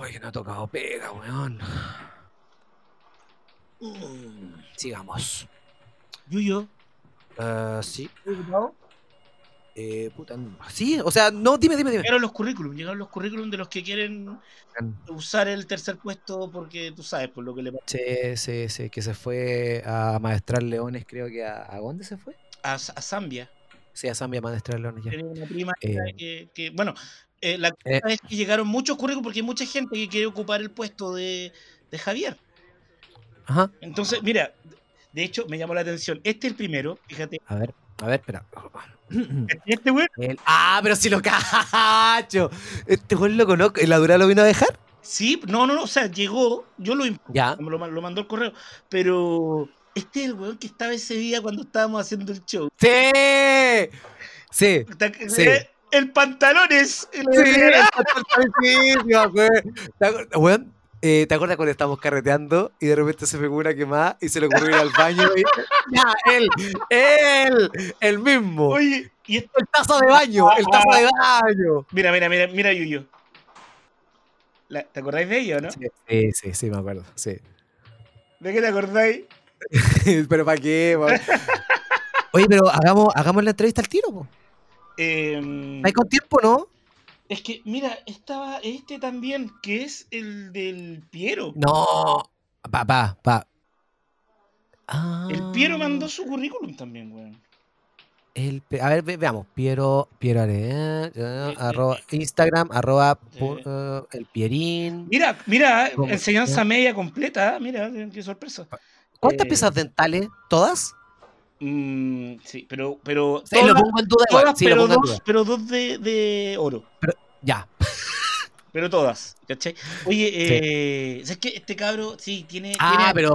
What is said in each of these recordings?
Uy, que no ha tocado pega, weón. Mm, sigamos. Yuyo. Uh, sí. Eh, puta, no. Sí, o sea, no, dime, dime, dime. Llegaron los currículum, llegaron los currículum de los que quieren usar el tercer puesto porque tú sabes por lo que le pasa. Sí, sí, sí, que se fue a maestrar leones, creo que a, ¿a dónde se fue? A, a Zambia. Sí, a Zambia maestrar leones ya. Tenía una prima Eh. que, que- bueno, eh, la cosa Eh. es que llegaron muchos currículum porque hay mucha gente que quiere ocupar el puesto de, de Javier. Ajá. Entonces, mira, de hecho me llamó la atención. Este es el primero, fíjate. A ver, a ver, espera. Este güey, El- ah, pero si lo cacho. Este güey lo conozco. ¿Y la dura lo vino a dejar? sí, no, no, no, o sea, llegó, yo lo, Ya. lo, ma- lo mandó el correo, pero este es el weón que estaba ese día cuando estábamos haciendo el show. ¡Sí! Sí. Sí. El pantalones. el- Sí, sí, me acuerdo. ¿Te acuerdas, weón? Eh, ¿Te acuerdas cuando estábamos carreteando y de repente se una quemada y se le ocurrió ir al baño? Y... Ya, él, él, el mismo. Oye, y esto, El tazo de baño, el tazo de baño. mira, mira, mira, mira, Yuyo. La- ¿Te acordáis de ella, no? Sí, sí, sí, sí, me acuerdo. Sí. ¿De qué te acordáis? pero ¿para qué? Oye, pero hagamos, hagamos la entrevista al tiro, po. Em, ¿Hay con tiempo, no? es que, mira, estaba este también, que es el del Piero. No. Pa, pa, pa. Ah, El Piero mandó su currículum también, weón. El, a ver, ve- veamos. Piero, Piero Are- eh, eh, arroba, Instagram, arroba eh, el Pierín. Mira, mira, enseñanza media completa. Mira, qué sorpresa. ¿Cuántas eh, piezas dentales? ¿Todas? Mm, sí, pero, pero Sí, lo todas, pongo en duda igual. todas, Sí, lo pero, pongo en dos, duda. pero dos de, de oro. Ya. Pero todas, ¿cachai? Oye, eh, ¿sabes qué? Este cabro, sí, tiene. Ah, tiene pero-.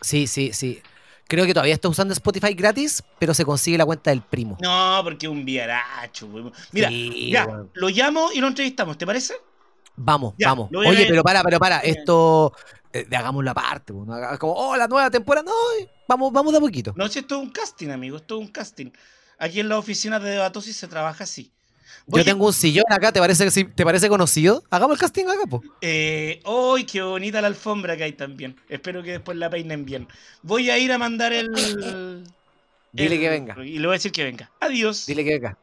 Sí, sí, sí. Creo que todavía está usando Spotify gratis, pero se consigue la cuenta del primo. No, porque es un viaracho. Mira, Sí, ya, lo llamo y lo entrevistamos, ¿te parece? Vamos, Ya, vamos. Oye, pero para, pero para. Esto, de hagámoslo aparte. po, no haga- Como, oh, la nueva temporada. No, eh, vamos, vamos de a poquito. No, si esto es un casting, amigo, esto es un casting. Aquí en la oficina de Debatosis se trabaja así. Yo tengo un sillón acá, ¿te parece, ¿te parece conocido? Hagamos el casting acá, po. Eh, ¡Ay, qué bonita la alfombra que hay también! Espero que después la peinen bien. Voy a ir a mandar el. Dile el- que venga. Y le voy a decir que venga. Adiós. Dile que acá.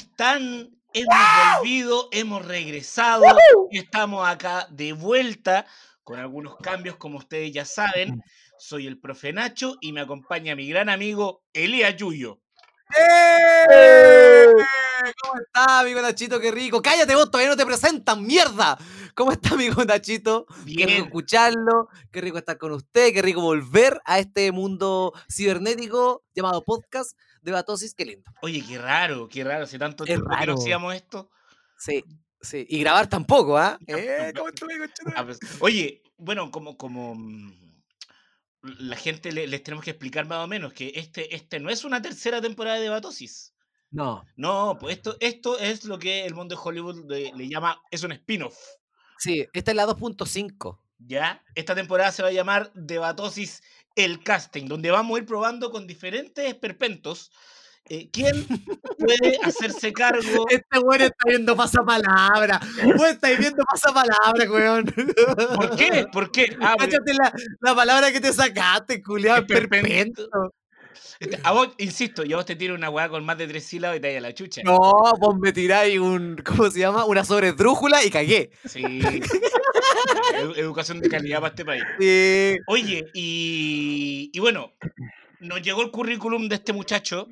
Están? Hemos volvido, hemos regresado y estamos acá de vuelta con algunos cambios, como ustedes ya saben. Soy el profe Nacho y me acompaña mi gran amigo Elías Yuyo. ¡Eh! ¿Cómo está, amigo Nachito? Qué rico. Cállate vos, todavía no te presentan, mierda. ¿Cómo está, amigo Nachito? Qué rico Bien, escucharlo, qué rico estar con usted, qué rico volver a este mundo cibernético llamado podcast de Batosis, qué lindo. oye, qué raro, qué raro, hace tanto Es tiempo que no hacíamos esto. Sí, sí. Y grabar tampoco, ¿ah? ¿Eh? ¿Cómo estuve? Ah, pues, Oye, bueno, como, como mm, la gente le- les tenemos que explicar más o menos que este, este no es una tercera temporada de Batosis. No, No, pues esto, esto es lo que el mundo de Hollywood le, le llama, es un spin-off. sí, esta es la 2.5. ¿Ya? Esta temporada se va a llamar Debatosis el casting, donde vamos a ir probando con diferentes esperpentos eh, quién puede hacerse cargo. Este weón está viendo pasapalabra. Vos estáis viendo pasapalabra, weón. ¿Por qué? ¿Por qué? Ah, Cáchate la, la palabra que te sacaste, culiado, perpento. Este, a vos, insisto, yo a vos te tiro una weá con más de tres sílabas y te vaya la chucha. No, vos me tiráis un, ¿cómo se llama? Una sobredrújula y cagué. Sí. Edu- educación de calidad para este país. Sí. Oye, y, y bueno, nos llegó el currículum de este muchacho,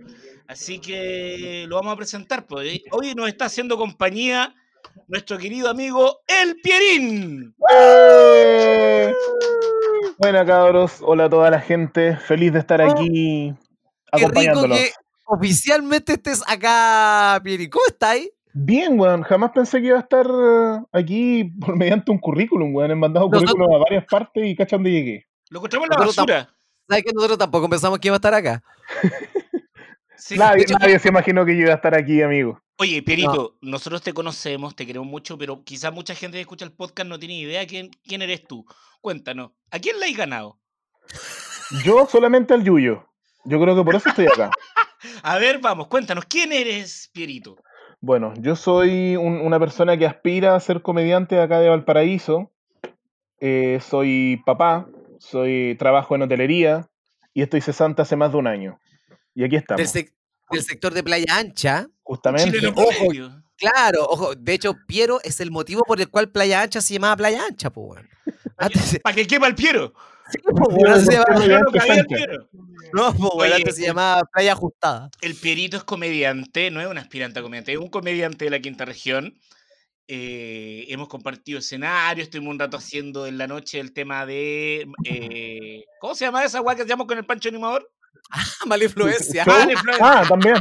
así que lo vamos a presentar. Pues. Hoy nos está haciendo compañía nuestro querido amigo El Pierín. ¡Eh! Buena cabros, hola a toda la gente, feliz de estar aquí Qué rico acompañándolos. que oficialmente estés acá, Pieri. ¿Cómo estáis? Bien, weón, jamás pensé que iba a estar eh, aquí por mediante un currículum, weón. He mandado Nosotros- currículum a varias partes y cachan dónde llegué. Lo encontramos en la basura. ¿Sabes que nosotros tampoco pensamos que iba a estar acá? Sí. Nadie, hecho- nadie se imaginó que yo iba a estar aquí, amigo. Oye, Pierito, nosotros te conocemos, te queremos mucho, pero quizás mucha gente que escucha el podcast no tiene idea quién, quién eres tú. Cuéntanos, ¿a quién le has ganado? Yo solamente al Yuyo. Yo creo que por eso estoy acá. A ver, vamos, cuéntanos, ¿quién eres, Pierito? Bueno, yo soy un- una persona que aspira a ser comediante de acá de Valparaíso. Eh, soy papá, soy trabajo en hotelería y estoy cesante hace más de un año. Y aquí Del, estamos, sec- del sector de Playa Ancha. justamente. Ojo. Claro, ojo, de hecho, Piero es el motivo por el cual Playa Ancha se llamaba Playa Ancha, pues. Antes, Para que quepa el Piero. sí, po, weón, antes se llamaba- No no, po, Oye, antes se llamaba Playa Ajustada. El Pierito es comediante, no es un aspirante a comediante, es un comediante de la quinta región. Eh, hemos compartido escenarios, estuvimos un rato haciendo en la noche el tema de. eh, ¿Cómo se llama esa weá que hacíamos con el Pancho Animador? Mala influencia. Show. Mala influencia. Ah, también.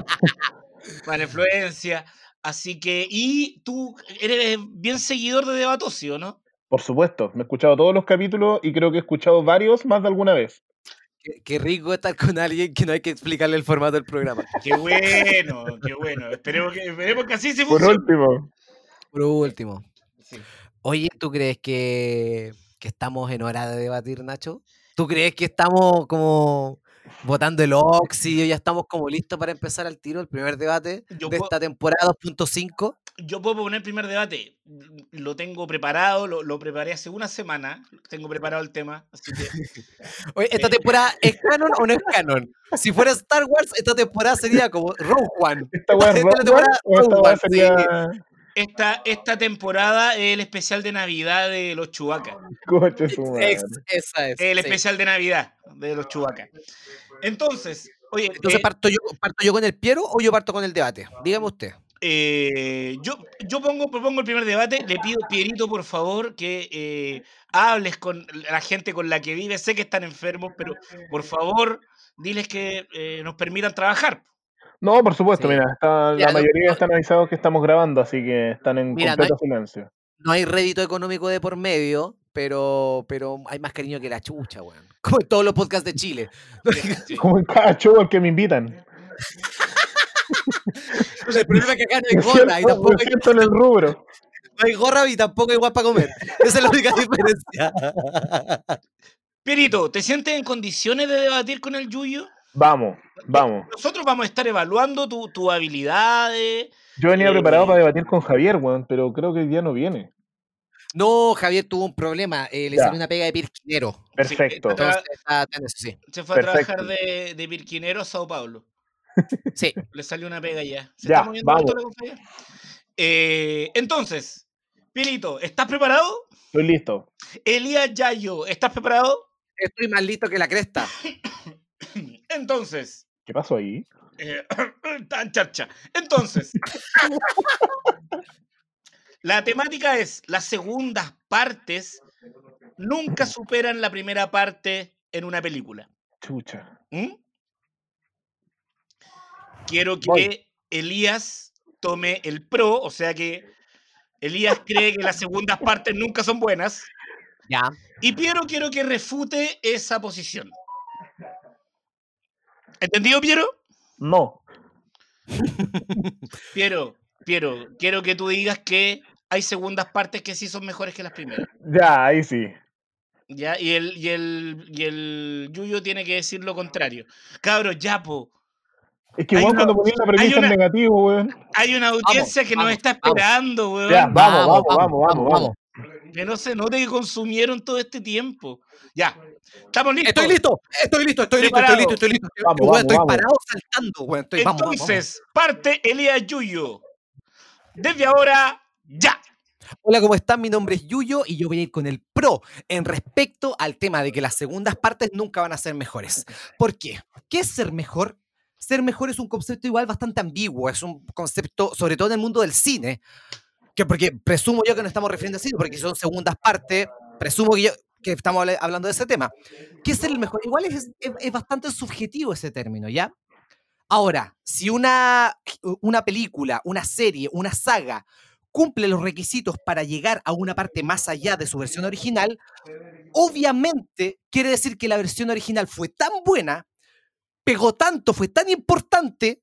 Mala influencia. Así que, y tú eres bien seguidor de Debatosi, no? Por supuesto, me he escuchado todos los capítulos y creo que he escuchado varios más de alguna vez. Qué, qué rico estar con alguien que no hay que explicarle el formato del programa. Qué bueno, qué bueno. Esperemos que, esperemos que así se Por funcione. último, Por último. Sí. Oye, ¿tú crees que, que estamos en hora de debatir, Nacho? ¿Tú crees que estamos como votando el óxido? ¿Ya estamos como listos para empezar al tiro el primer debate Yo de puedo- esta temporada 2.5? Yo puedo poner el primer debate. Lo tengo preparado, lo, lo preparé hace una semana. Tengo preparado el tema. Así que Oye, ¿esta Eh. temporada es canon o no es canon? Si fuera Star Wars, esta temporada sería como Rogue One. ¿esta temporada Rogue sí. Esta, esta temporada es el especial de Navidad de los Chubacas. Ex- esa es. El sí. especial de Navidad de los Chubacas. Entonces, oye, Entonces, eh, ¿parto yo, ¿parto yo con el Piero o yo parto con el debate? Dígame usted. eh, yo, yo pongo, propongo el primer debate. Le pido, Pierito, por favor, que eh, hables con la gente con la que vive. Sé que están enfermos, pero por favor, diles que eh, nos permitan trabajar. No, por supuesto, Sí. mira, está- la mayoría no- están avisados que estamos grabando, así que están en Mira, no completo silencio. No hay rédito económico de por medio, pero, pero hay más cariño que la chucha, weón. Como en todos los podcasts de Chile. Como en cada show al que me invitan. el problema es que acá no hay gorra y tampoco hay, en el rubro. no hay gorra y tampoco hay guapa para comer. Esa es la única diferencia. Pierito, ¿te sientes en condiciones de debatir con el Yuyo? Vamos, vamos. Nosotros vamos a estar evaluando tu, tu habilidades. Yo venía Eh, preparado para debatir con Javier, weón, pero creo que hoy día no viene. No, Javier tuvo un problema. eh, le Ya. salió una pega de pirquinero. Perfecto. está- Entonces, está en eso, sí. Se fue a Perfecto. trabajar de, de Pirquinero a Sao Paulo. Sí. Le salió una pega ya. ¿Se Ya, está moviendo vamos. la? Eh, entonces, Pierito, ¿estás preparado? Estoy listo. Elías Yayo, ¿estás preparado? Estoy más listo que la cresta. Entonces, ¿Qué pasó ahí? eh, tan charcha. Entonces, la temática es las segundas partes nunca superan la primera parte en una película. Chucha. ¿Mm? Quiero que Voy. Elías tome el pro, o sea que Elías cree que las segundas partes nunca son buenas. Ya. Y Piero quiero que refute esa posición. ¿Entendido, Piero? No. Piero, Piero, quiero que tú digas que hay segundas partes que sí son mejores que las primeras. Ya, ahí sí. ¿Ya? Y el, y el, y el Yuyo tiene que decir lo contrario. Cabros, ya, po. Es que una- cuando ponías la premisa en negativo, weón. Hay una audiencia que nos vamos, está vamos. esperando, weón. Ya, vamos, vamos, vamos, vamos, vamos. Que no se note que consumieron todo este tiempo. Ya. ¿Estamos listos? Estoy listo, estoy listo, estoy listo, Preparado. estoy listo, estoy listo. Vamos, vamos, estoy vamos. parado saltando, weón. Estoy, vamos, vamos, vamos. Entonces, parte Elías Yuyo. Desde ahora, ya. Hola, ¿cómo están? Mi nombre es Yuyo y yo voy a ir con el pro en respecto al tema de que las segundas partes nunca van a ser mejores. ¿Por qué? ¿Qué es ser mejor? Ser mejor es un concepto igual bastante ambiguo, es un concepto, sobre todo en el mundo del cine, que porque presumo yo que no estamos refiriendo a cine, porque son segundas partes, presumo que, yo, que estamos habla- hablando de ese tema. ¿Qué es el mejor? Igual es, es- es bastante subjetivo ese término, ¿ya? Ahora, si una, una película, una serie, una saga cumple los requisitos para llegar a una parte más allá de su versión original, obviamente quiere decir que la versión original fue tan buena, pegó tanto, fue tan importante,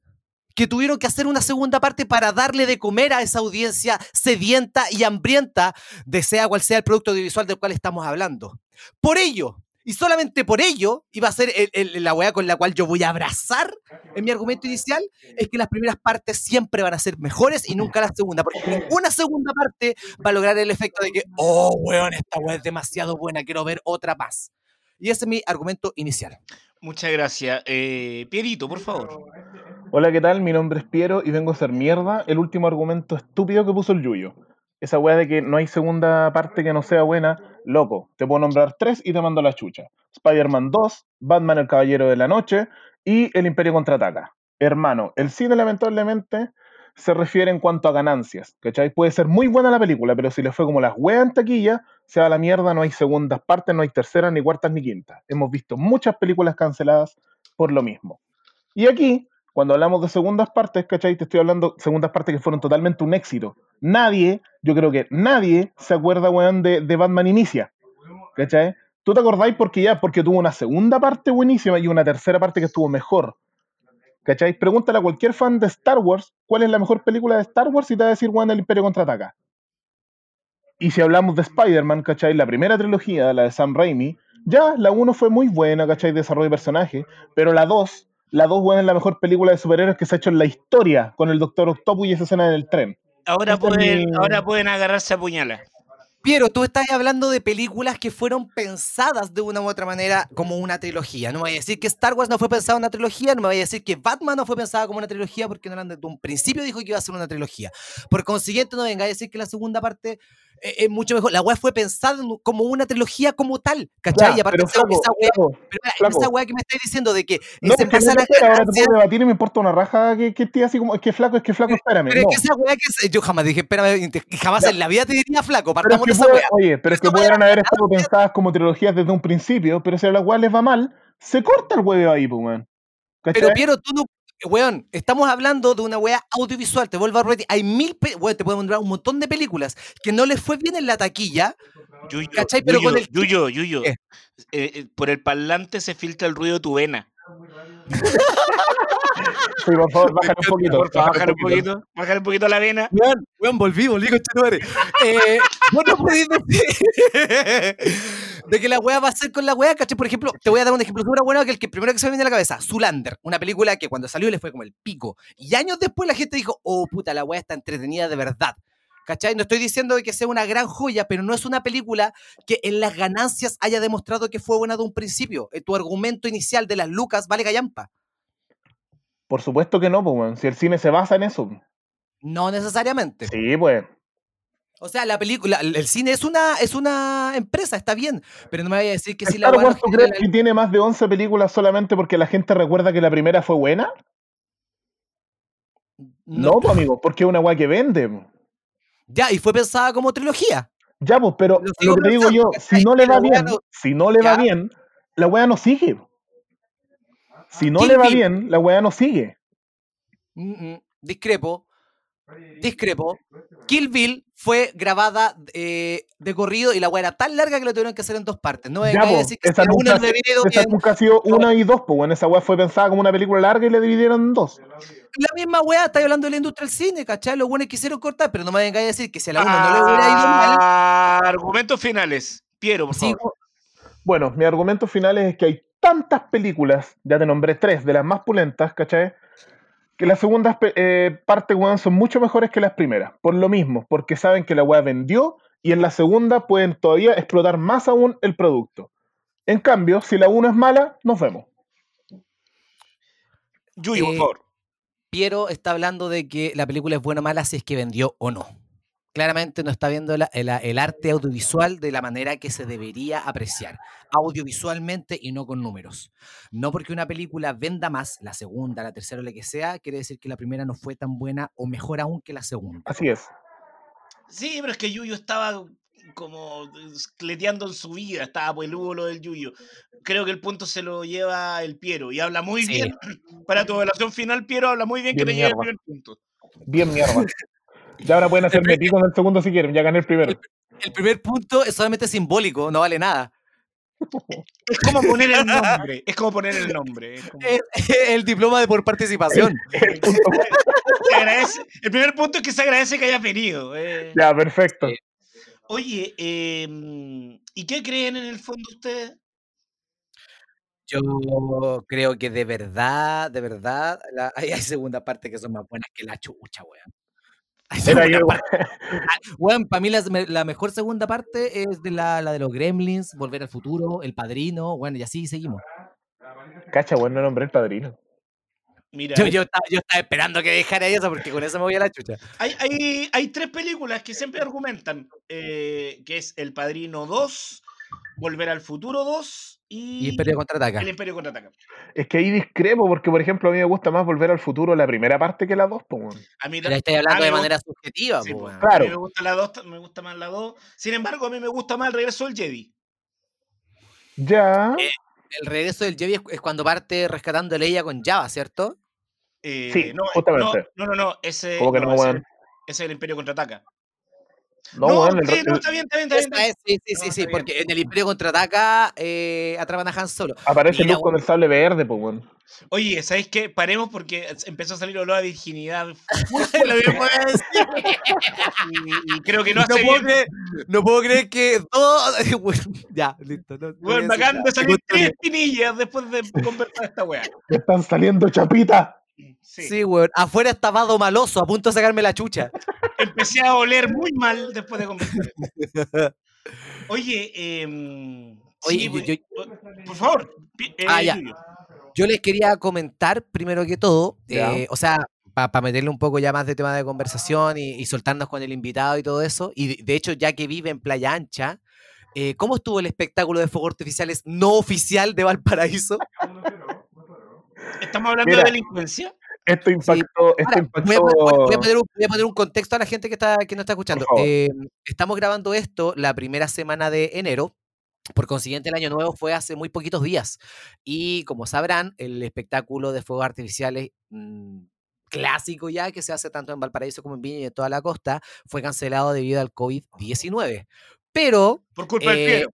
que tuvieron que hacer una segunda parte para darle de comer a esa audiencia sedienta y hambrienta de sea cual sea el producto audiovisual del cual estamos hablando. Por ello, y solamente por ello iba a ser la weá con la cual yo voy a abrazar en mi argumento inicial, es que las primeras partes siempre van a ser mejores y nunca la segunda, porque ninguna segunda parte va a lograr el efecto de que, oh, weón, esta weá es demasiado buena, quiero ver otra más. Y ese es mi argumento inicial. Muchas gracias. Eh, Pierito, por favor. Hola, ¿qué tal? Mi nombre es Piero y vengo a ser mierda el último argumento estúpido que puso el Yuyo. Esa weá de que no hay segunda parte que no sea buena, loco, te puedo nombrar tres y te mando la chucha. Spider-Man 2, Batman el Caballero de la Noche y El Imperio Contraataca. Hermano, el cine lamentablemente se refiere en cuanto a ganancias, ¿cachai? Puede ser muy buena la película, pero si le fue como las weas en taquilla, se va la mierda, no hay segundas partes, no hay terceras, ni cuartas, ni quintas. Hemos visto muchas películas canceladas por lo mismo. Y aquí, cuando hablamos de segundas partes, ¿cachai? Te estoy hablando de segundas partes que fueron totalmente un éxito. Nadie, yo creo que nadie se acuerda, weón, de, de Batman Inicia. ¿Cachai? ¿Tú te acordáis porque ya? Porque tuvo una segunda parte buenísima y una tercera parte que estuvo mejor. ¿Cachai? Pregúntale a cualquier fan de Star Wars cuál es la mejor película de Star Wars y te va a decir, weón, el Imperio contraataca. Y si hablamos de Spider-Man, ¿cachai? La primera trilogía, la de Sam Raimi, ya, la 1 fue muy buena, ¿cachai? Desarrollo de personaje, pero la 2, la 2, weón, es la mejor película de superhéroes que se ha hecho en la historia con el Doctor Octopus y esa escena en el tren. Ahora, pueden, ahora pueden agarrarse a puñalas. Piero, tú estás hablando de películas que fueron pensadas de una u otra manera como una trilogía. No me voy a decir que Star Wars no fue pensada una trilogía, no me voy a decir que Batman no fue pensada como una trilogía porque no desde un principio dijo que iba a ser una trilogía. Por consiguiente, no venga a decir que la segunda parte eh, es mucho mejor. La weá fue pensada como una trilogía como tal, ¿cachai? y aparte esa, weá, que me estáis diciendo de que no, se a ahora te puedo debatir y me importa una raja que, que esté así como, es que flaco, es que flaco, espérame. Pero es que esa weá que yo jamás dije, espérame, jamás en la vida te diría flaco, partamos esa. Oye, pero es que pudieran haber estado pensadas como trilogías desde un principio, pero si a la weá les va mal, se corta el huevo ahí, pues, weón. Pero Piero, tú no weón, estamos hablando de una weá audiovisual, te vuelvo a repetir, hay mil, weón, te puedo nombrar un montón de películas que no les fue bien en la taquilla, Yuyo, ¿cachai? Pero con el... Yuyo, Yuyo, eh, eh, por el parlante se filtra el ruido de tu vena. Sí, por favor, bájale un poquito. Por favor, bájale un poquito. Bájale un poquito la vena. Weón, weón, volví, volví, conchetumare. Eh, vos no podés decir de que la weá va a ser con la weá, ¿cachai? Por ejemplo, te voy a dar un ejemplo súper bueno que el que primero que se me viene a la cabeza, Zulander, una película que cuando salió le fue como el pico. Y años después la gente dijo, oh puta, la weá está entretenida de verdad. ¿Cachai? No estoy diciendo que sea una gran joya, pero no es una película que en las ganancias haya demostrado que fue buena de un principio. Eh, tu argumento inicial de las lucas vale gallampa. Por supuesto que no, pues, si el cine se basa en eso. No necesariamente. Sí, pues. O sea, la película, el cine es una, es una empresa, está bien, pero no me vaya a decir que si la Wars ¿tú crees que tiene más de 11 películas solamente porque la gente recuerda que la primera fue buena? No, pues, amigo, porque es una weá que vende. Ya, y fue pensada como trilogía. Ya, pues, pero lo, que te digo yo, si no le va bien, si no le va bien, la weá no sigue. Si no le va bien, la weá no sigue. discrepo. Discrepo. Kill Bill fue grabada eh, de corrido y la weá era tan larga que lo tuvieron que hacer en dos partes. No ya, a decir que esa nunca, una esa nunca ha sido una y dos, pues bueno, esa weá fue pensada como una película larga y la dividieron en dos. La misma weá, está hablando de la industria del cine, ¿cachai? Los buenos quisieron cortar, pero no me vengáis a decir que si a la uno no le hubiera ido mal. Ah, argumentos finales. Piero, por favor. Bueno, mi argumento final es que hay tantas películas, ya te nombré tres de las más pulentas, ¿cachai? Que las segundas eh, partes, weón, son mucho mejores que las primeras. Por lo mismo, porque saben que la weá vendió y en la segunda pueden todavía explotar más aún el producto. En cambio, si la uno es mala, nos vemos. Yuy, por eh, favor. Piero está hablando de que la película es buena o mala si es que vendió o no claramente no está viendo el, arte audiovisual de la manera que se debería apreciar, audiovisualmente y no con números. No porque una película venda más, la segunda, la tercera o la que sea, quiere decir que la primera no fue tan buena o mejor aún que la segunda. Así es. Sí, pero es que Yuyo estaba como cleteando en su vida, estaba peludo lo del Yuyo. Creo que el punto se lo lleva el Piero y habla muy bien. Para tu evaluación final, Piero habla muy bien, que te lleve el primer punto. Bien mierda. Ya ahora pueden hacer metidos el segundo si quieren, ya gané el primero. El, primer punto es solamente simbólico, no vale nada. Es como poner el nombre. Es como poner el nombre. es como- El, el diploma de por participación. El punto- se agradece- el primer punto es que se agradece que hayas venido. eh. ya, perfecto. Oye, em, ¿y qué creen en el fondo ustedes? Yo creo que de verdad, de verdad, la- hay, hay segunda parte que son más buenas que la chucha, weón. Era yo- parte- Weón, para mí la, la mejor segunda parte es de la, la de los Gremlins, Volver al Futuro, El Padrino, bueno, y así seguimos. Cacha, bueno, no nombré el padrino. Mira, Yo, yo, estaba, yo estaba esperando que dejara eso porque con eso me voy a la chucha. hay, hay, hay tres películas que siempre argumentan, eh, que es El Padrino 2, Volver al Futuro 2 y, Y Imperio contraataca. El Imperio Contraataca. Es que ahí discrepo, porque por ejemplo a mí me gusta más volver al futuro la primera parte que la dos, pues. A mí, estáis hablando de manera subjetiva, Sí, po, po. weón. Claro. A mí me gusta la 2, me gusta más la 2. Sin embargo, a mí me gusta más el regreso del Jedi. Ya. Eh, El regreso del Jedi es, es cuando parte rescatando a Leia con Java, ¿cierto? Eh, Sí, no, justamente. No, no, no, ese, Como que no, ese- weón. ese es el Imperio Contraataca. No, No, el- sí, no, está bien, está bien, está bien. está Esa bien. es, sí, sí, No, sí, sí, porque en el Imperio contraataca eh, atrapan a Han Solo. aparece Luke con el sable verde, pues. Oye, ¿sabéis qué? Paremos porque empezó a salir olor a virginidad. Lo mismo voy a decir. Y, y creo que no No hace puedo, bien. creer, no puedo creer que todo. Bueno, ya, listo. Bueno, acaban de salir tres gusta espinillas después de conversar esta weá. Me están saliendo chapitas. Sí. Sí, weón. Afuera está Vado Maloso, a punto de sacarme la chucha. Empecé a oler muy mal después de conversar. Oye, em, Oye, sí, yo- yo- por favor. eh, Ah, ya. Yo les quería comentar, primero que todo, eh, o sea, para meterle un poco ya más de tema de conversación y, y soltarnos con el invitado y todo eso, y de, de hecho, ya que vive en Playa Ancha, eh, ¿cómo estuvo el espectáculo de fuegos artificiales no oficial de Valparaíso? ¿Estamos hablando Mira. de delincuencia? Esto impactó, esto Ahora, impactó. voy, a, poner- voy a poner un, voy a poner un contexto a la gente que, está, que no está escuchando. Eh, estamos grabando esto la primera semana de enero. Por consiguiente, el año nuevo fue hace muy poquitos días. Y como sabrán, el espectáculo de fuegos artificiales mm, clásico ya, que se hace tanto en Valparaíso como en Viña y en toda la costa, fue cancelado debido al COVID-19. Pero Por culpa del Eh, Piero.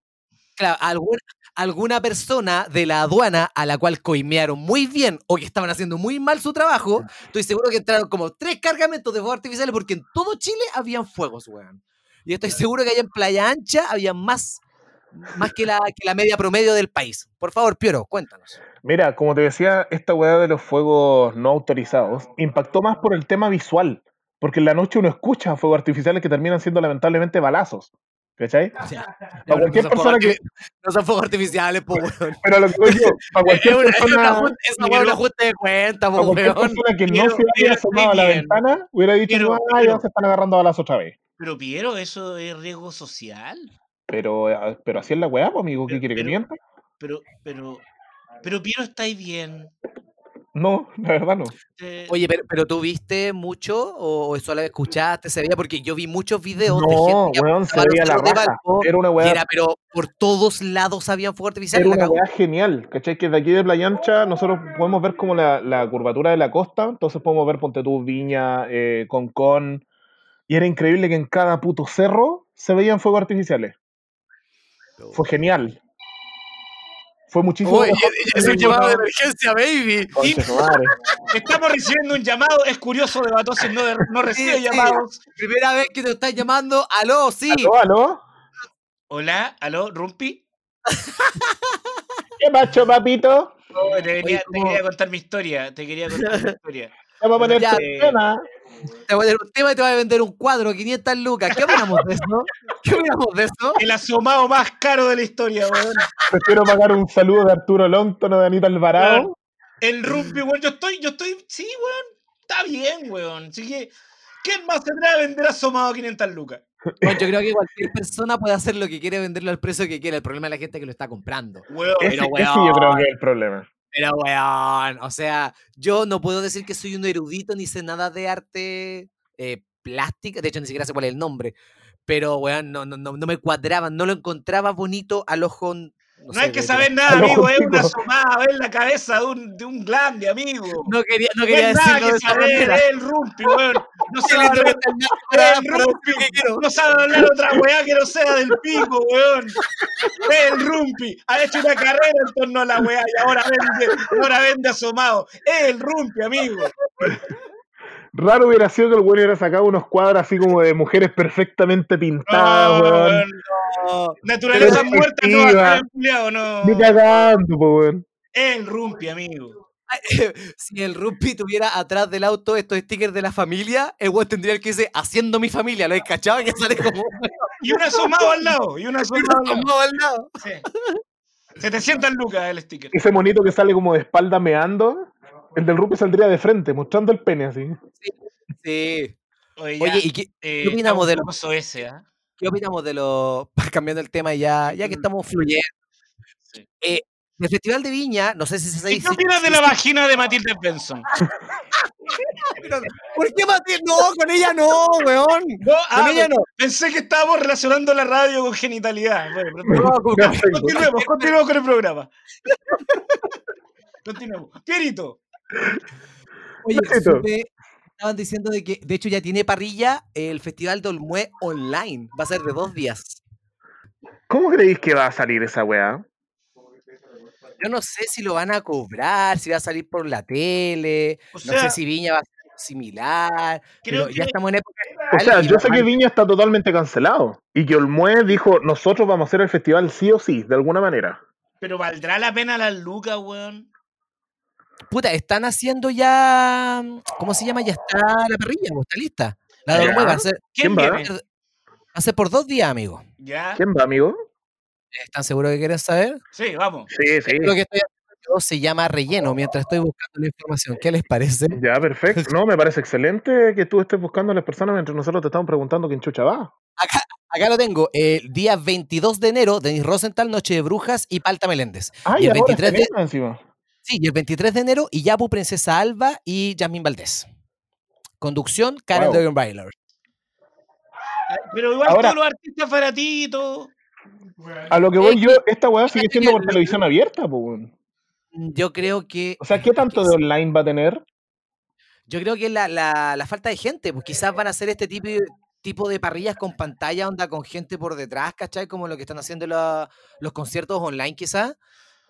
Claro, alguna, alguna persona de la aduana a la cual coimearon muy bien o que estaban haciendo muy mal su trabajo, estoy seguro que entraron como tres cargamentos de fuegos artificiales porque en todo Chile habían fuegos, weón. Y estoy seguro que allá en Playa Ancha había más, más que, la, que la media promedio del país. Por favor, Piero, cuéntanos. Mira, como te decía, esta weá de los fuegos no autorizados impactó más por el tema visual. Porque en la noche uno escucha fuegos artificiales que terminan siendo lamentablemente balazos. ¿Cachai? O sea, Para cualquier no son persona que. No son fuegos artificiales, po, weón. Pero lo que yo, para Es cualquier una, es una persona. weá es un ajuste de cuenta, po, Para cualquier weón. persona que no Piero, se haya asomado a la bien. ventana hubiera dicho, ah, Piero. ya se están agarrando a otra vez. Pero Piero, ¿eso es riesgo social? Pero, eh, pero así es la weá, pues, amigo, ¿qué Pero- quiere que pero- mienta? Pero, pero, pero Piero, ¿estáis bien? No, la verdad no. Eh, Oye, pero, pero tú viste mucho o, solo escuchaste, se veía, porque yo vi muchos videos de No, gente que weón, se veía la de raja. Era una weá era, pero por todos lados habían fuegos artificiales. Era la una weá genial, ¿cachai? Que de aquí de Playa Ancha nosotros podemos ver como la, la curvatura de la costa, entonces podemos ver Ponte tú, Viña, eh, Concón, y era increíble que en cada puto cerro se veían fuegos artificiales. Fue genial. Fue muchísimo Oye, es un llamado de emergencia, baby. Estamos recibiendo un llamado. Es curioso, de Batosis no, no recibe Sí, sí. llamados. Primera vez que te están llamando. Aló, sí. ¿Aló, aló? Hola, aló, Rumpi. ¿Qué macho, papito? Oh, te, quería, Oye, te quería contar mi historia. Te quería contar mi historia. Vamos a poner Ya, este tema. Te voy a un tema y te voy a vender un cuadro, 500 lucas. ¿Qué opinamos de eso? ¿Qué opinamos de eso? El asomado más caro de la historia, weón. Prefiero pagar un saludo de Arturo Longton o de Anita Alvarado. El Rumpi, weón. Yo estoy, yo estoy. Sí, weón. Está bien, weón. Así que. ¿Quién más se atreve a vender asomado a 500 lucas? Bueno, yo creo que cualquier persona puede hacer lo que quiere, venderlo al precio que quiere. El problema es la gente que lo está comprando. Weón. Ese, Pero, ese yo creo weón. que es el problema. Pero, weón, o sea, yo no puedo decir que soy un erudito ni sé nada de arte eh, plástica. De hecho, ni siquiera sé cuál es el nombre. Pero, weón, no, no, no, no me cuadraban, no lo encontraba bonito al ojo No, sé hay que saber nada, amigo. Es una asomada, es la cabeza de un, de un glande, amigo. No quería, no No quería decirlo que de esa saber, manera. es el rumpi, weón. No sabe hablar, el rumpi. No sabe hablar otra weá que no sea del pico, weón. Es el rumpi. Ha hecho una carrera en torno a la weá y ahora vende, ahora vende asomado. Es el rumpi, amigo. Raro hubiera sido que el güey hubiera sacado unos cuadros así como de mujeres perfectamente pintadas, No, weón. No. Naturaleza Pero muerta no va a efectiva. estar empleado, no. Ni cagando, po, weón. El rumpi, amigo. Si el Rupi tuviera atrás del auto estos stickers de la familia, el weón tendría el que dice haciendo mi familia, ¿lo has cachado? Que sale como Y un asomado al lado. Y un asomado al lado. asomado al lado. Sí. 700 lucas el sticker. Ese monito que sale como de espalda meando, el del Rupi saldría de frente, mostrando el pene así. Sí. Oye, ya, Oye, ¿y qué, eh, qué opinamos de está lo- gustoso ese, ¿ah? qué opinamos de los... Cambiando el tema ya, ya que estamos fluyendo. Sí. Eh, del Festival de Viña, no sé si se ¿Y qué opinas de la vagina de Matilde Benson? ¿Por qué Matilde? No, con ella no, weón. No, ah, Con ella no. Pensé que estábamos relacionando la radio con genitalidad. Bueno, pero- No, con- Perfecto. continuemos, continuemos con el programa. Continuemos. Pierito, Oye, supe- estaban diciendo de que, de hecho, ya tiene parrilla el Festival de Olmué online. Va a ser de dos días. ¿Cómo creéis que va a salir esa weá? Yo no sé si lo van a cobrar, si va a salir por la tele. o no sea, sé si Viña va a ser similar. creo Pero ya que- estamos en época. O sea, yo sé que. Viña está totalmente cancelado y que Olmué dijo, nosotros vamos a hacer el festival sí o sí, de alguna manera. pero ¿valdrá la pena las lucas, weón? Puta, están haciendo ya. ¿Cómo se llama? Ya está la parrilla, pues, está lista. La de va a ser, ¿Quién ¿Quién va? a ser por dos días, amigo. ¿Ya? ¿Quién va, amigo? ¿Están seguros que quieren saber? Sí, vamos. Sí, sí. Lo que estoy haciendo yo se llama relleno mientras estoy buscando la información. ¿Qué les parece? Ya, perfecto. No, me parece excelente que tú estés buscando a las personas mientras nosotros te estamos preguntando quién chucha va. Acá lo tengo. El día 22 de enero, Denis Rosenthal, Noche de Brujas y Palta Meléndez. Ay, Y el ahora 23 de- encima. Sí, y el 23 de enero, Iyapu, Princesa Alba y Jasmine Valdés. Conducción, Karen Wow. Dogenbailer. Pero igual Ahora- todos los artistas baratitos. A lo que voy yo, esta weá sigue siendo por televisión abierta, weón. Yo creo que. O sea, ¿qué tanto de online va a tener? Yo creo que la, la- la falta de gente, pues quizás van a hacer este tipo, tipo de parrillas con pantalla, onda con gente por detrás, ¿cachai? Como lo que están haciendo la- los conciertos online, quizás.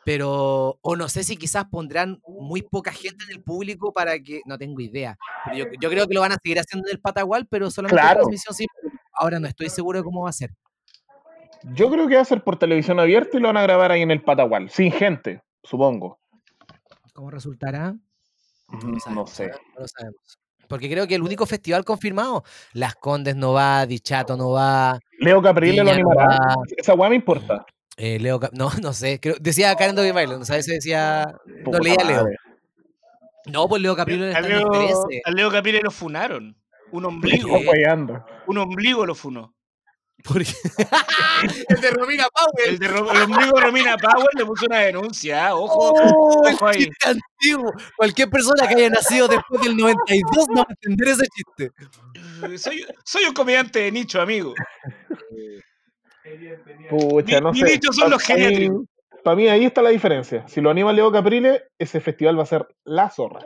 Pero, o no sé si quizás pondrán muy poca gente en el público para que, no tengo idea. Pero yo, yo creo que lo van a seguir haciendo en el Patagual, pero solamente en Claro. transmisión sí. Ahora no estoy seguro de cómo va a ser. Yo creo que va a ser por televisión abierta y lo van a grabar ahí en el Patagual, sin gente, supongo. ¿Cómo resultará? No sabemos, sé. No lo sabemos. Porque creo que el único festival confirmado, Las Condes no va, Dichato no va, Leo Caprile lo no animará. va. Esa weá me importa. Eh, Leo, Cap- no, no sé, creo, decía Karen Bailey, no sabes si decía, no leía Leo. No, pues Leo Caprile el Leo, 13. a Leo lo funaron. Un ombligo. Un ombligo lo funó. El de Romina Power. El, de Ro- el ombligo de Romina Power le puso una denuncia. Ojo, Oh, ojo ahí. chiste antiguo. Cualquier persona que haya nacido después del 92 no va a entender ese chiste. Soy, soy un comediante de nicho, amigo. Pucha, Mi- no mi sé. dicho son los geriátricos. Para mí ahí está la diferencia. Si lo anima Leo Caprile, ese festival va a ser la zorra.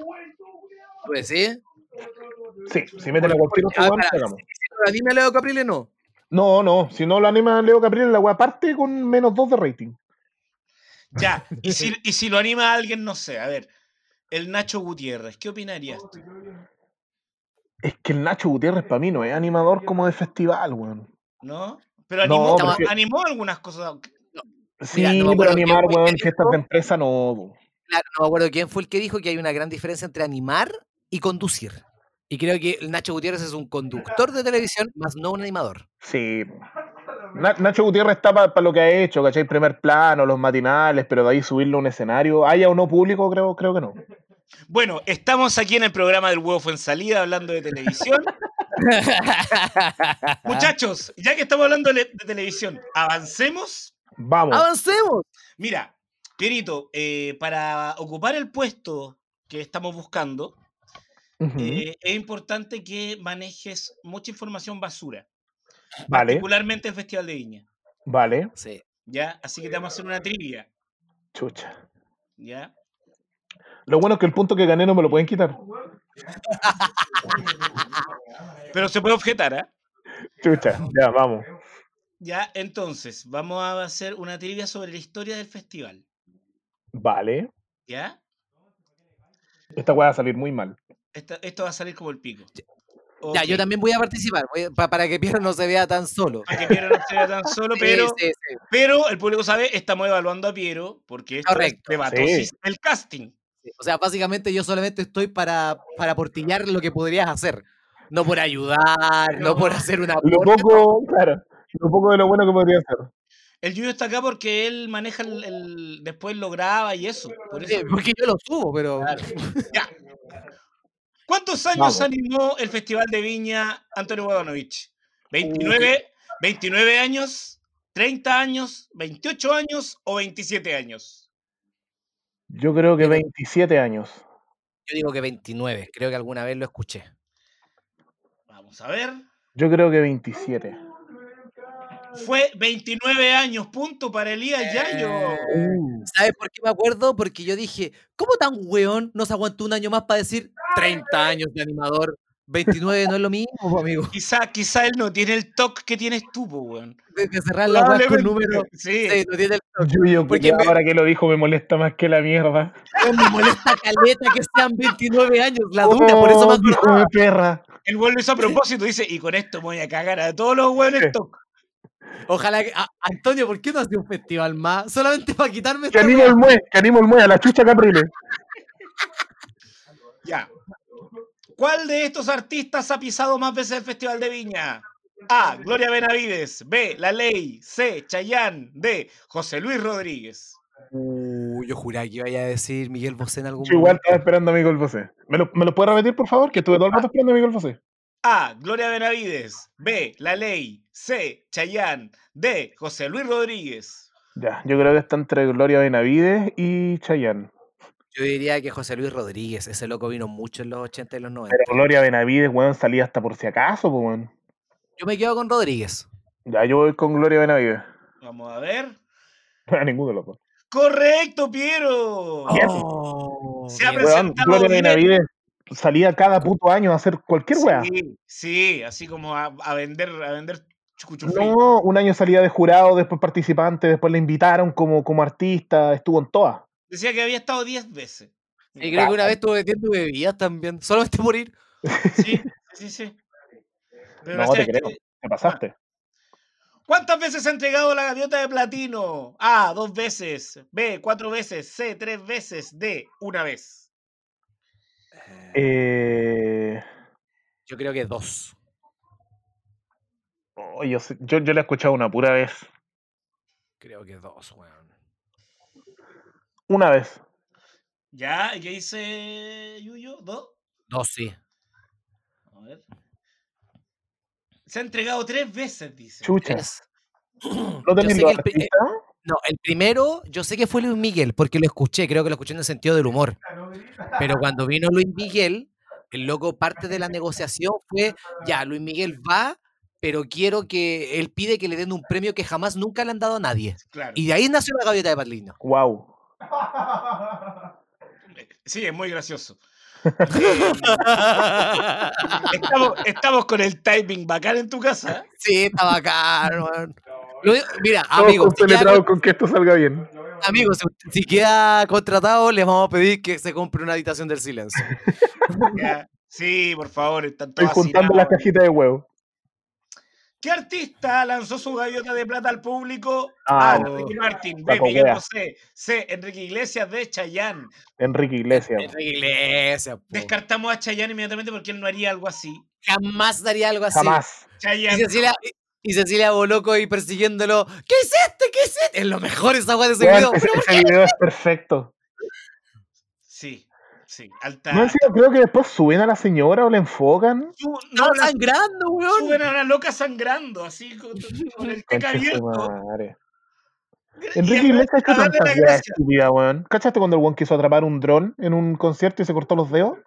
Pues sí. Sí, si meten a cualquier otro weón, para- cagamos. Pero anime a Leo Caprile no. No, no, si no lo anima Leo Caprile, la weá parte con menos 2 de rating. Ya, y si, y si lo anima alguien, no sé, a ver, el Nacho Gutiérrez, ¿qué opinarías? tú? Es que el Nacho Gutiérrez para mí no es animador como de festival, weón. ¿No? Pero No, animó, prefiero- animó algunas cosas. Sí, Mira, no pero animar, weón, que fiestas de empresa no. Claro, no me acuerdo quién fue el que dijo que hay una gran diferencia entre animar y conducir. Y creo que Nacho Gutiérrez es un conductor de televisión, más no un animador. Sí. Na- Nacho Gutiérrez está para lo que ha hecho, ¿cachai? Primer plano, los matinales, pero de ahí subirlo a un escenario, haya o no público, creo, creo que no. Bueno, estamos aquí en el programa del huevo fue en salida hablando de televisión. Muchachos, ya que estamos hablando de, de televisión, avancemos. Vamos. ¡Avancemos! Mira, Pierito, eh, para ocupar el puesto que estamos buscando, eh, es importante que manejes mucha información basura, Vale, particularmente el Festival de Viña. vale. Sí. ¿Ya? Así que te vamos a hacer una trivia. Chucha. ¿Ya? Lo bueno es que el punto que gané no me lo pueden quitar. Pero se puede objetar, ¿ah? Chucha, ya, vamos. Ya, entonces, vamos a hacer una trivia sobre la historia del festival. Vale. ¿Ya? Esta weá va a salir muy mal. Esta- esto va a salir como el pico. Ya, yo también voy a participar, voy a- pa- para que Piero no se vea tan solo. Para que Piero no se vea tan solo, pero, sí, sí. pero el público sabe, estamos evaluando a Piero porque esto Correcto. es debatosis Sí. el casting. O sea, básicamente yo solamente estoy para, para portillar lo que podrías hacer. No por ayudar, no por hacer una Lo poco, claro, lo poco de lo bueno que podría ser. El Yuyo está acá porque él maneja el, el- después lo graba y eso. Por eso. Porque yo lo subo, pero. Ya. ¿Cuántos años Vamos. animó el Festival de Viña Antonio Bodanovich? ¿29, 29 años? ¿30 años? ¿28 años o 27 años? Yo creo que 27 años. Yo digo que 29, creo que alguna vez lo escuché. Vamos a ver. Yo creo que 27. Fue 29 años, punto para Elías Yayo. Uh, ¿Sabes por qué me acuerdo? Porque yo dije, ¿cómo tan weón no se aguantó un año más para decir 30 años de animador? 29 no es lo mismo, po, amigo. Quizá, quizá él no tiene el toque que tienes tú, po, weón. De, de cerrar la con números. Sí. Sí, no tiene el toque. yo, yo, Porque me- ahora que lo dijo me molesta más que la mierda. Weón, Me molesta caleta que sean 29 años, la dura, por eso Oh, hijo acordaba. de perra. El vuelve eso a propósito, dice, y con esto me voy a cagar a todos los weones Sí. TOC. Ojalá que. a- Antonio, ¿por qué no hace un festival más? Solamente para quitarme Que animo el mue, que animo el mue, a la chucha Capriles. Ya. ¿Cuál de estos artistas ha pisado más veces el Festival de Viña? A. Gloria Benavides. B. La Ley. C. Chayán. D. José Luis Rodríguez. Uh, yo juraba que iba a decir Miguel Bosé en algún Yo igual momento. estaba esperando a Miguel Bosé. ¿Me lo, ¿Me lo puede repetir, por favor? Que estuve todo el rato esperando a Miguel Bosé. A. Gloria Benavides. B. La Ley. C. Chayán. D. José Luis Rodríguez. Ya, yo creo que está entre Gloria Benavides y Chayanne. Yo diría que José Luis Rodríguez, ese loco vino mucho en los 80 y los 90. Pero Gloria Benavides, weón, salía hasta por si acaso, pues, weón. Yo me quedo con Rodríguez. Ya, yo voy con Gloria Benavides. Vamos a ver. A ninguno de los dos. ¡Correcto, Piero! Yes. Oh, Se ha presentado Weón, Gloria bien. Benavides salía cada puto año a hacer cualquier weá. Sí, sí, así como a, a vender, a vender. No, un año salía de jurado, después participante, después la invitaron como, como artista, estuvo en todas. Decía que había estado 10 veces. Y creo que una vez estuve metiendo bebidas también, solamente por ir. Sí, sí, sí. No, te creo. Te pasaste. ¿Cuántas veces ha entregado la gaviota de platino? A, dos veces. B, cuatro veces. C, tres veces. D, una vez. Eh, Yo creo que dos. oh, yo, yo, yo la he escuchado una pura vez. Creo que dos, weón. Una vez. ¿Ya? ¿Y qué dice Yuyo? ¿Dos? Dos, sí. A ver. Se ha entregado tres veces, dice. Chucha. Tres. ¿No el? No, el primero, yo sé que fue Luis Miguel, porque lo escuché, creo que lo escuché en el sentido del humor. Pero cuando vino Luis Miguel, el loco, parte de la negociación fue, ya, Luis Miguel va, pero quiero que, él pide que le den un premio que jamás nunca le han dado a nadie. Claro. Y de ahí nació la gaviota de Patlino. Wow. Sí, es muy gracioso. Estamos, estamos con el timing bacán en tu casa. sí, está bacán, Mira, amigos, si queda, con que esto salga bien. amigos, si- si queda contratado, les vamos a pedir que se compre una habitación del silencio. Sí, por favor, están Estoy juntando las cajitas de huevo. ¿Qué artista lanzó su gaviota de plata al público? Ah, A. Ricky Martin. B. Miguel. Bosé. C. Enrique Iglesias. D. Chayanne. Enrique Iglesias. Enrique Iglesias, po. Descartamos a Chayanne inmediatamente porque él no haría algo así. Jamás daría algo así. Jamás. Y Chayanne. Cecilia, y Cecilia Boloco ahí persiguiéndolo. ¿Qué hiciste? ¿Qué hiciste? Es lo mejor esa weá de ese video. ese video es perfecto. Sí. Alta. No encima, creo que después suben a la señora o la enfocan. No, la- sangrando, weón. suben a una loca sangrando, así con, con el teca abierto. Enrique Iglesias tantas estúpidas, weón. ¿Cachaste cuando el weón quiso atrapar un dron en un concierto y se cortó los dedos?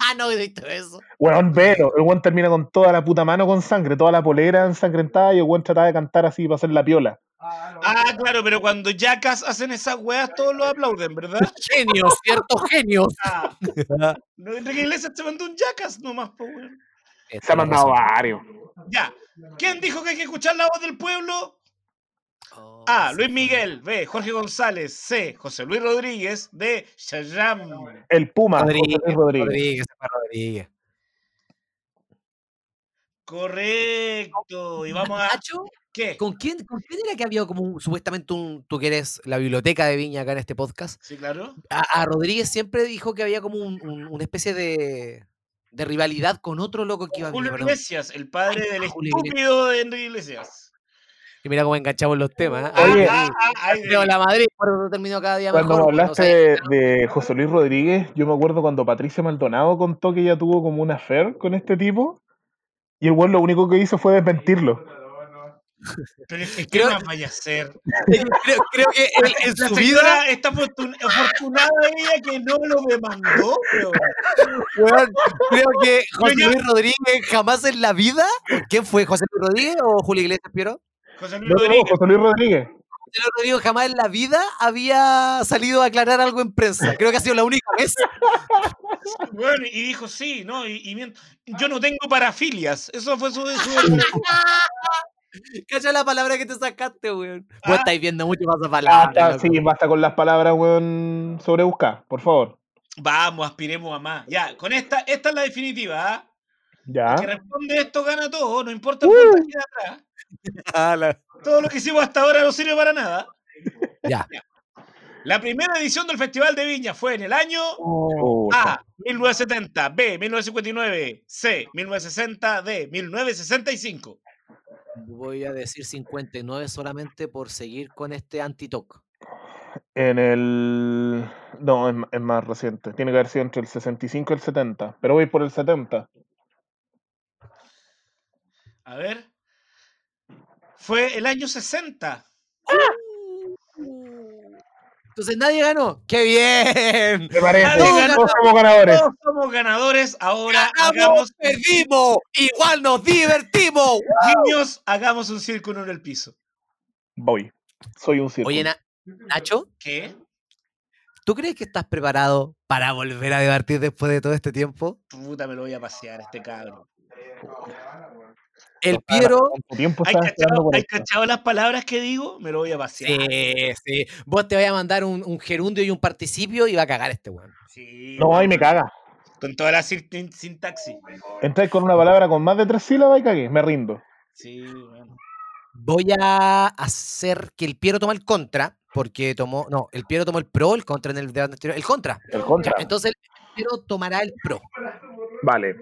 Ah, no he visto eso. Weón, velo. El weón termina con toda la puta mano con sangre, toda la polera ensangrentada y el weón trataba de cantar así para hacer la piola. Ah, claro, pero cuando Jackas hacen esas weas, todos lo aplauden, ¿verdad? Genios, ciertos genios. Ah, no, Enrique Iglesias te mandó un Jackas nomás, po, weón. Se ha mandado varios. Ya. ¿Quién dijo que hay que escuchar la voz del pueblo? Oh, A. sí. Luis Miguel. B. Jorge González. C. José Luis Rodríguez. D. Shazam. El Puma, José Rodríguez, Luis Rodríguez. Rodríguez. Correcto. Y vamos a. Nacho, ¿Qué? ¿con quién, ¿con quién era que había como un- supuestamente un, tú que eres la biblioteca de Viña acá en este podcast? Sí, claro. A, a Rodríguez siempre dijo que había como un- un- una especie de, de rivalidad con otro loco que iba a Julio. Iglesias, el padre del Julio Iglesias. estúpido de Enrique Iglesias. Y mira cómo enganchamos los temas. ¿eh? Ah, Oye. ah, ah, ay, Creo la Madrid, por eso terminó cada día Cuando mejor. no sé. hablaste de José Luis Rodríguez, yo me acuerdo cuando Patricia Maldonado contó que ella tuvo como una affair con este tipo. Y el weón lo único que hizo fue desmentirlo. Pero es que, ¿qué Creo- más vaya a hacer? creo, creo que en, su vida, está fortun- afortunada ella que no lo demandó, pero creo que José Luis Rodríguez jamás en la vida. ¿Quién fue? ¿José Luis Rodríguez o Julio Iglesias Piero? José Luis No, Rodríguez. José Luis Rodríguez. José Luis Rodríguez jamás en la vida había salido a aclarar algo en prensa. Creo que ha sido la única vez. Bueno, y dijo sí, ¿no? Y, yo no tengo parafilias. Eso fue su. su- Cacha la palabra que te sacaste, weón. Ah. Vos estáis viendo mucho más esa palabra. Basta, sí, basta con las palabras, weón, sobrebuscar, por favor. Vamos, aspiremos a más. Ya, con esta, esta es la definitiva, ¿ah? Ya. El que responde esto gana todo, no importa Uh. puntaje de atrás. Ah, la- Todo lo que hicimos hasta ahora no sirve para nada. Ya. La primera edición del Festival de Viña fue en el año. A, 1970, B, 1959, C, 1960, D, 1965. Voy a decir 59 solamente por seguir con este anti-talk. En el. No, es, es más reciente. Tiene que haber sido entre el 65 y el 70. Pero voy por el 70. A ver. Fue el año 60. Entonces nadie ganó. ¡Qué bien! Me parece. Todos somos ganadores. Todos somos ganadores. Ahora ¡Ganamos! hagamos, ¡Perdimos! ¡Igual nos divertimos! niños, hagamos un círculo en el piso. Voy. Soy un círculo. Oye, Na- Nacho, ¿Qué? ¿tú crees que estás preparado para volver a debatir después de todo este tiempo? Puta, me lo voy a pasear este cabrón. El Piero. ¿Cuánto tiempo ¿Hay cachado, por hay cachado las palabras que digo? Me lo voy a pasear. Sí, sí. Vos te voy a mandar un, un gerundio y un participio y va a cagar este weón. Sí, No, ahí me caga. Con toda la sin- sintaxis. Entráis con una palabra con más de tres sílabas y cagué. Me rindo. Sí, bueno. Voy a hacer que el Piero tome el contra, porque tomó. No, el Piero tomó el pro, el contra en el debate anterior. El contra. El contra. Entonces el Piero tomará el pro. Vale.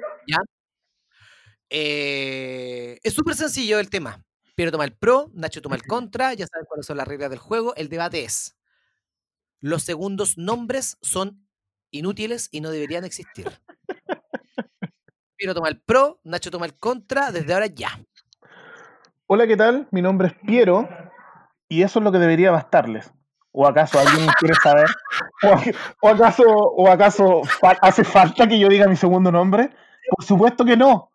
Eh, es súper sencillo el tema. Piero toma el pro, Nacho toma el contra, ya saben cuáles son las reglas del juego. El debate es: los segundos nombres son inútiles y no deberían existir. Piero toma el pro, Nacho toma el contra, desde ahora ya. Hola, ¿qué tal? Mi nombre es Piero y eso es lo que debería bastarles. ¿O acaso alguien quiere saber? ¿O, o acaso, o acaso fa- hace falta que yo diga mi segundo nombre? Por supuesto que no.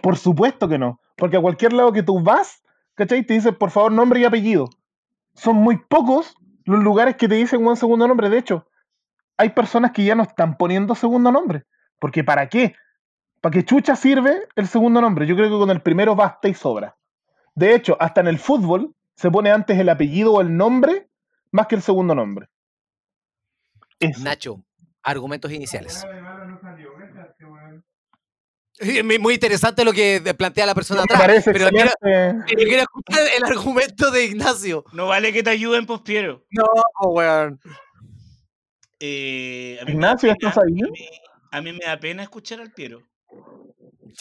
Por supuesto que no. Porque a cualquier lado que tú vas, ¿cachai? Te dicen, por favor, nombre y apellido. Son muy pocos los lugares que te dicen un segundo nombre. De hecho, hay personas que ya no están poniendo segundo nombre. Porque ¿para qué? ¿Para qué chucha sirve el segundo nombre? Yo creo que con el primero basta y sobra. De hecho, hasta en el fútbol se pone antes el apellido o el nombre más que el segundo nombre. Nacho, argumentos iniciales. Muy interesante lo que plantea la persona Me atrás, parece pero quiero, quiero escuchar el argumento de Ignacio. No vale que te ayuden, pues Piero. No, weón. Eh, Ignacio, da ¿ya estás ahí? A mí, a mí me da pena escuchar al Piero.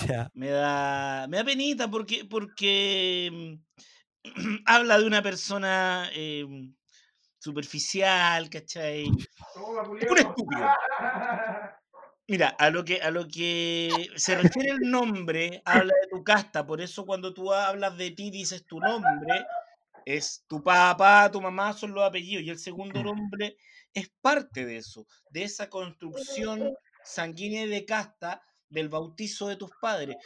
Ya. Me da, me da penita porque, porque mm, habla de una persona eh, superficial, ¿cachai? Es un estúpido. Mira, a lo que a lo que se refiere el nombre, habla de tu casta, por eso cuando tú hablas de ti dices tu nombre, es tu papá, tu mamá son los apellidos y el segundo nombre es parte de eso, de esa construcción sanguínea de casta del bautizo de tus padres.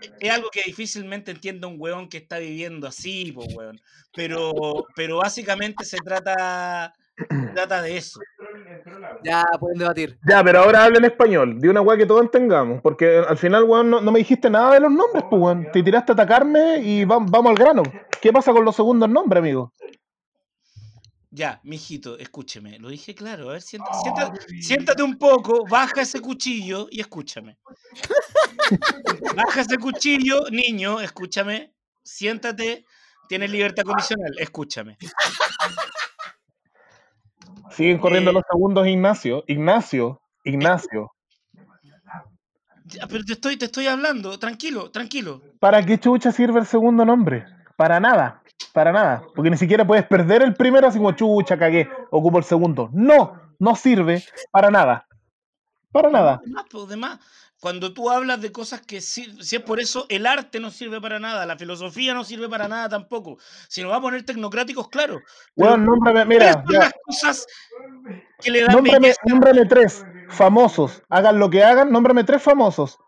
E- Es algo que difícilmente entiende un weón que está viviendo así, po, weón. Pero, pero básicamente se trata, se trata de eso. Ya pueden debatir. Ya, pero ahora habla en español, de una weá que todos entendamos, porque al final, weón, no, no me dijiste nada de los nombres, pues, weón. Te tiraste a atacarme y vam- vamos al grano. ¿Qué pasa con los segundos nombres, amigo? Ya, mijito, escúcheme. Lo dije claro. A ver, siéntate un poco, baja ese cuchillo y escúchame. Baja ese cuchillo, niño, escúchame. Siéntate, tienes libertad condicional, escúchame. Siguen corriendo Eh. los segundos, Ignacio. Ignacio, Ignacio. Ya, pero te estoy, te estoy hablando, tranquilo, tranquilo. ¿Para qué chucha sirve el segundo nombre? Para nada, para nada. Porque ni siquiera puedes perder el primero así como chucha, cagué, ocupo el segundo. No, no sirve para nada. Para nada. Cuando tú hablas de cosas que sí, si es por eso, el arte no sirve para nada, la filosofía no sirve para nada tampoco. Si nos va a poner tecnocráticos, claro. Weón, nómbrame, ¿cuáles mira, son las cosas que le dan nómbrame, nómbrame tres famosos. Hagan lo que hagan, nómbrame tres famosos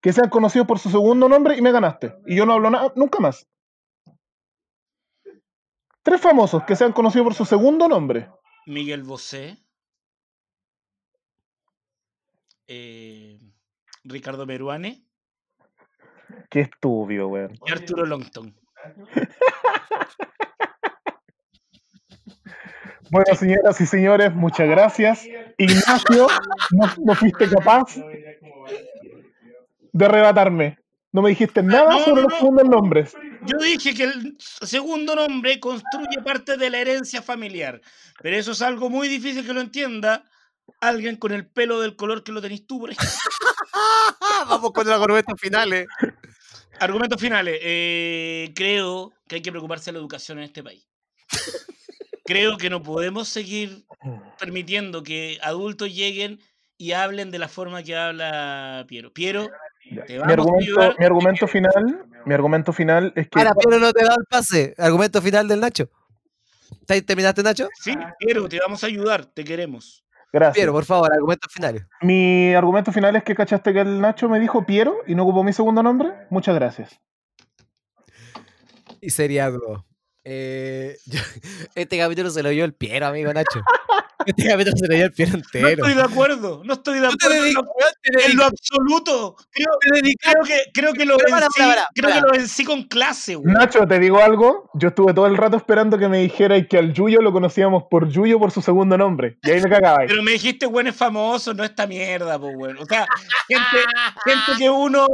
que sean conocidos por su segundo nombre y me ganaste. Y yo no hablo nada, nunca más. Tres famosos que sean conocidos por su segundo nombre. Miguel Bosé, eh, Ricardo Meruane Qué estúpido, weón. y Arturo Longton. Bueno, señoras y señores, muchas gracias. Ignacio, no, no fuiste capaz de arrebatarme. No me dijiste nada no, sobre no, los segundos nombres. Yo dije que el segundo nombre construye parte de la herencia familiar, pero eso es algo muy difícil que lo entienda alguien con el pelo del color que lo tenés tú, por ejemplo. Vamos con los argumentos finales. Argumentos finales. eh, creo que hay que preocuparse de la educación en este país. Creo que no podemos seguir permitiendo que adultos lleguen y hablen de la forma que habla Piero. Piero, te Mi vamos a argumento, ayudar. mi argumento final, mi argumento final es que Ahora, pero no te da el pase. Argumento final del Nacho. ¿Te- ¿Terminaste, Nacho? Sí, Piero, te vamos a ayudar, te queremos. Gracias. Piero, por favor, argumentos finales. Mi argumento final es que cachaste que el Nacho me dijo Piero y no ocupó mi segundo nombre. Muchas gracias. Y sería algo. Eh, yo- este capítulo se lo dio el Piero, amigo Nacho. Este capítulo se lo dio el No entero. estoy de acuerdo, no estoy de te acuerdo en lo, en lo absoluto. Creo, creo que, creo que lo vencí, para, para, creo que lo vencí con clase, güey. Nacho, te digo algo. Yo estuve todo el rato esperando que me dijera que al Yuyo lo conocíamos por Yuyo por su segundo nombre. Y ahí me cagaba. Pero me dijiste, güey, es famoso, no esta mierda, pues, güey. O sea, gente, gente que uno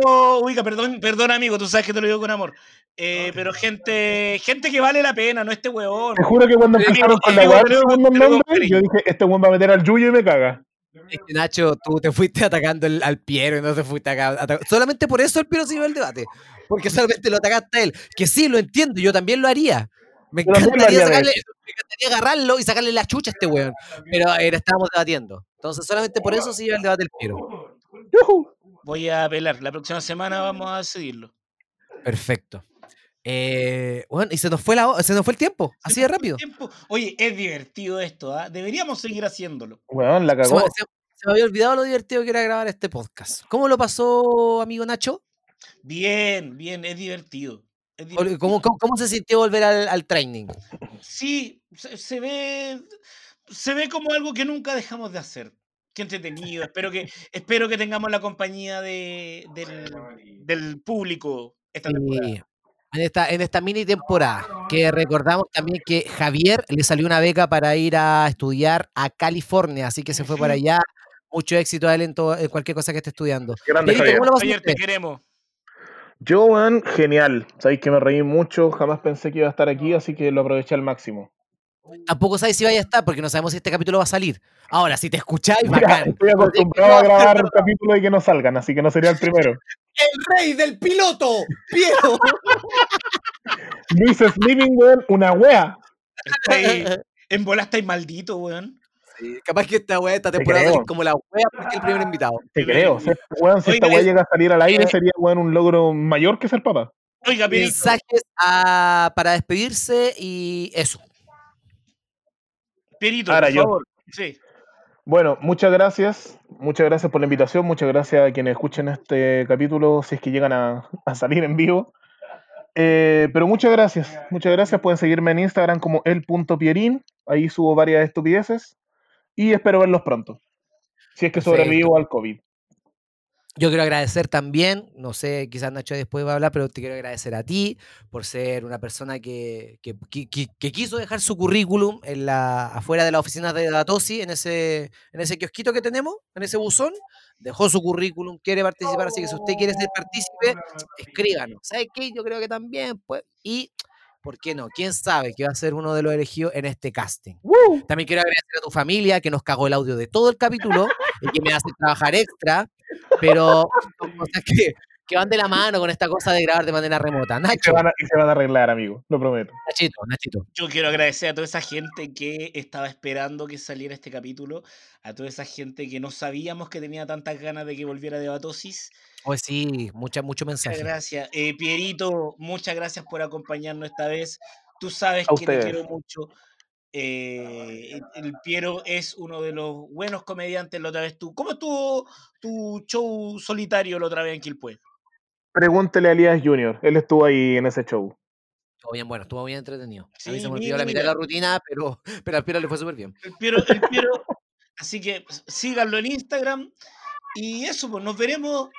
ubica, perdón, perdón, amigo, tú sabes que te lo digo con amor. Eh, pero gente, gente que vale la pena, no este huevón. Te juro que cuando empezaron con la cariño. yo dije, este weón va a meter al Yuyo y me caga. Es que, Nacho, tú te fuiste atacando el- al Piero y no te fuiste acá. Solamente por eso el Piero se iba al debate. Porque solamente lo atacaste a él. Que sí, lo entiendo, yo también lo haría. Me encantaría, haría, de sacarle, me encantaría agarrarlo y sacarle la chucha a este weón. Pero era, estábamos debatiendo. Entonces, solamente por eso se iba al debate el Piero. Voy a apelar, la próxima semana vamos a decidirlo. Perfecto. Eh, bueno, y se nos fue la, se nos fue el tiempo, así de rápido. Tiempo. Oye, es divertido esto, ¿ah? Deberíamos seguir haciéndolo. La Se me, cagó. se- se me había olvidado lo divertido que era grabar este podcast. ¿Cómo lo pasó, amigo Nacho? Bien, bien, es divertido. es Ol- divertido. ¿Cómo, cómo, cómo se sintió volver al, al training? Sí, se, se ve. Se ve como algo que nunca dejamos de hacer. Qué entretenido. Espero que, espero que tengamos la compañía de, del, del público esta temporada. Sí, En esta, en esta mini temporada, que recordamos también que Javier le salió una beca para ir a estudiar a California, así que se fue para allá. Mucho éxito a él en, todo- en cualquier cosa que esté estudiando. Grande Javier. ¿cómo lo pasó Javier, te queremos. Yo, genial. Sabéis que me reí mucho, jamás pensé que iba a estar aquí, así que lo aproveché al máximo. Tampoco sabes si vaya a estar, porque no sabemos si este capítulo va a salir. Ahora, si te escucháis, Mira, bacán. estoy acostumbrado a grabar capítulos y que no salgan, así que no sería el primero. ¡El rey del piloto! ¡Piero! Luis Sleeping, weón, una wea. En bola estáis maldito, weón. Sí, capaz que esta weá, esta Te temporada es como la wea porque el primer invitado. Te creo. Si, weón, si esta wea es- llega a salir al aire, eh, sería, weón, un logro mayor que ser papá. Oiga, Mensajes a- para despedirse y eso. Pierito, Ahora por yo. favor. Sí. Bueno, muchas gracias. Muchas gracias por la invitación. Muchas gracias a quienes escuchen este capítulo, si es que llegan a, a salir en vivo. Eh, pero muchas gracias. Muchas gracias. Pueden seguirme en Instagram como el.pierin. Ahí subo varias estupideces. Y espero verlos pronto. Si es que Perfecto. sobrevivo al COVID. Yo quiero agradecer también, no sé, quizás Nacho después va a hablar, pero te quiero agradecer a ti por ser una persona que, que, que- que- quiso dejar su currículum en la, afuera de la oficina de Datosi, en ese, en ese kiosquito que tenemos, en ese buzón. Dejó su currículum, quiere participar, así que si usted quiere ser partícipe, escríbanos. ¿Sabe qué? Yo creo que también, pues. Y, ¿por qué no? ¿Quién sabe que va a ser uno de los elegidos en este casting? También quiero agradecer a tu familia que nos cagó el audio de todo el capítulo y que me hace trabajar extra, pero son cosas que, que van de la mano con esta cosa de grabar de manera remota. Y se, Nacho, van a, y se van a arreglar, amigo. Lo prometo. Nachito, Nachito. Yo quiero agradecer a toda esa gente que estaba esperando que saliera este capítulo, a toda esa gente que no sabíamos que tenía tantas ganas de que volviera de Batosis. Pues sí, mucha, mucho Muchas mensaje. gracias. Eh, Pierito, muchas gracias por acompañarnos esta vez. Tú sabes A que te quiero mucho. Eh, el el Piero es uno de los buenos comediantes. La otra vez tú. ¿Cómo estuvo tu show solitario la otra vez en Quilpue? Pregúntele a Elías Jr. Él estuvo ahí en ese show. Estuvo bien bueno, estuvo bien entretenido. a mí Sí, se me olvidó mira, la mitad de la rutina, pero, pero al Piero le fue súper bien. El Piero, el Piero. Así que pues, síganlo en Instagram. Y eso, pues nos veremos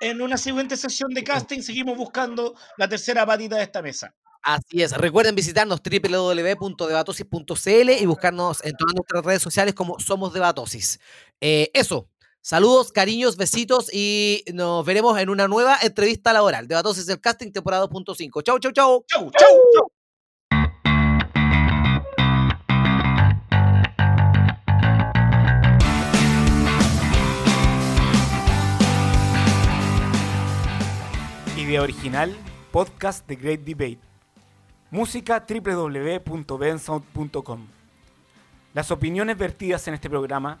en una siguiente sesión de casting. Seguimos buscando la tercera patita de esta mesa. Así es. Recuerden visitarnos www.debatosis.cl y buscarnos en todas nuestras redes sociales como Somos Debatosis. Eh, eso. Saludos, cariños, besitos y nos veremos en una nueva entrevista laboral. Debatosis del casting, temporada 2.5. Chau, chau, chau. ¡Chau, chau, chau! Idea original, podcast The Great Debate. Música www.bensound.com. Las opiniones vertidas en este programa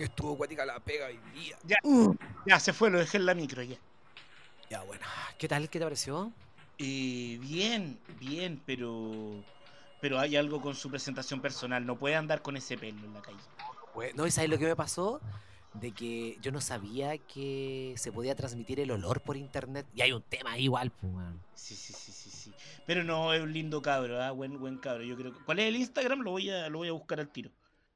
Que estuvo cuática la pega hoy día. Ya. Ya se fue, lo dejé en la micro ya. Ya, bueno. ¿Qué tal? ¿Qué te pareció? Eh, bien, bien, pero. Pero hay algo con su presentación personal. No puede andar con ese pelo en la calle. Pues, no, ¿y sabes lo que me pasó? De que yo no sabía que se podía transmitir el olor por internet. Y hay un tema ahí igual, pues. Sí, sí, sí, sí, sí. Pero no, es un lindo cabro, ¿ah? buen, buen cabro. Yo creo que- ¿Cuál es el Instagram? Lo voy a, lo voy a buscar al tiro.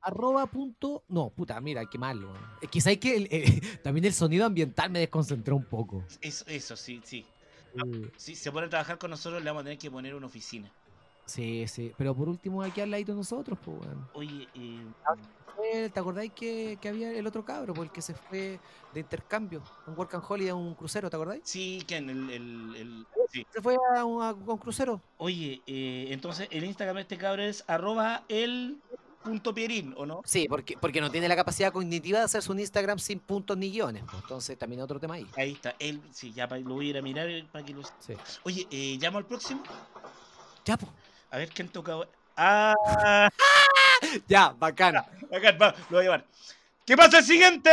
Arroba punto. No, puta, mira, qué malo. Es que sabes que el- eh, también el sonido ambiental me desconcentró un poco. Eso, eso sí, sí. Eh, Si se pone a trabajar con nosotros, le vamos a tener que poner una oficina. Sí, sí. Pero por último, aquí al ladito de nosotros, pues, weón. Oye, eh, ¿Te acordáis que, que había el otro cabro, pues, el que se fue de intercambio? Un Work and Holiday a un crucero, ¿te acordáis? sí, que en el, el- el- sí. Se fue a un, a un crucero. Oye, eh, entonces el Instagram de este cabro es arroba el punto pierín, ¿o no? Sí, porque, porque no tiene la capacidad cognitiva de hacerse un Instagram sin puntos ni guiones. pues, entonces también otro tema ahí. Ahí está, él, sí, ya lo voy a ir a mirar eh, para que lo... Sí. Oye, eh, llamo al próximo. Ya, pues. A ver quién toca. Ah, Ya, bacana. acá va, lo voy a llamar. ¿Qué pasa el siguiente?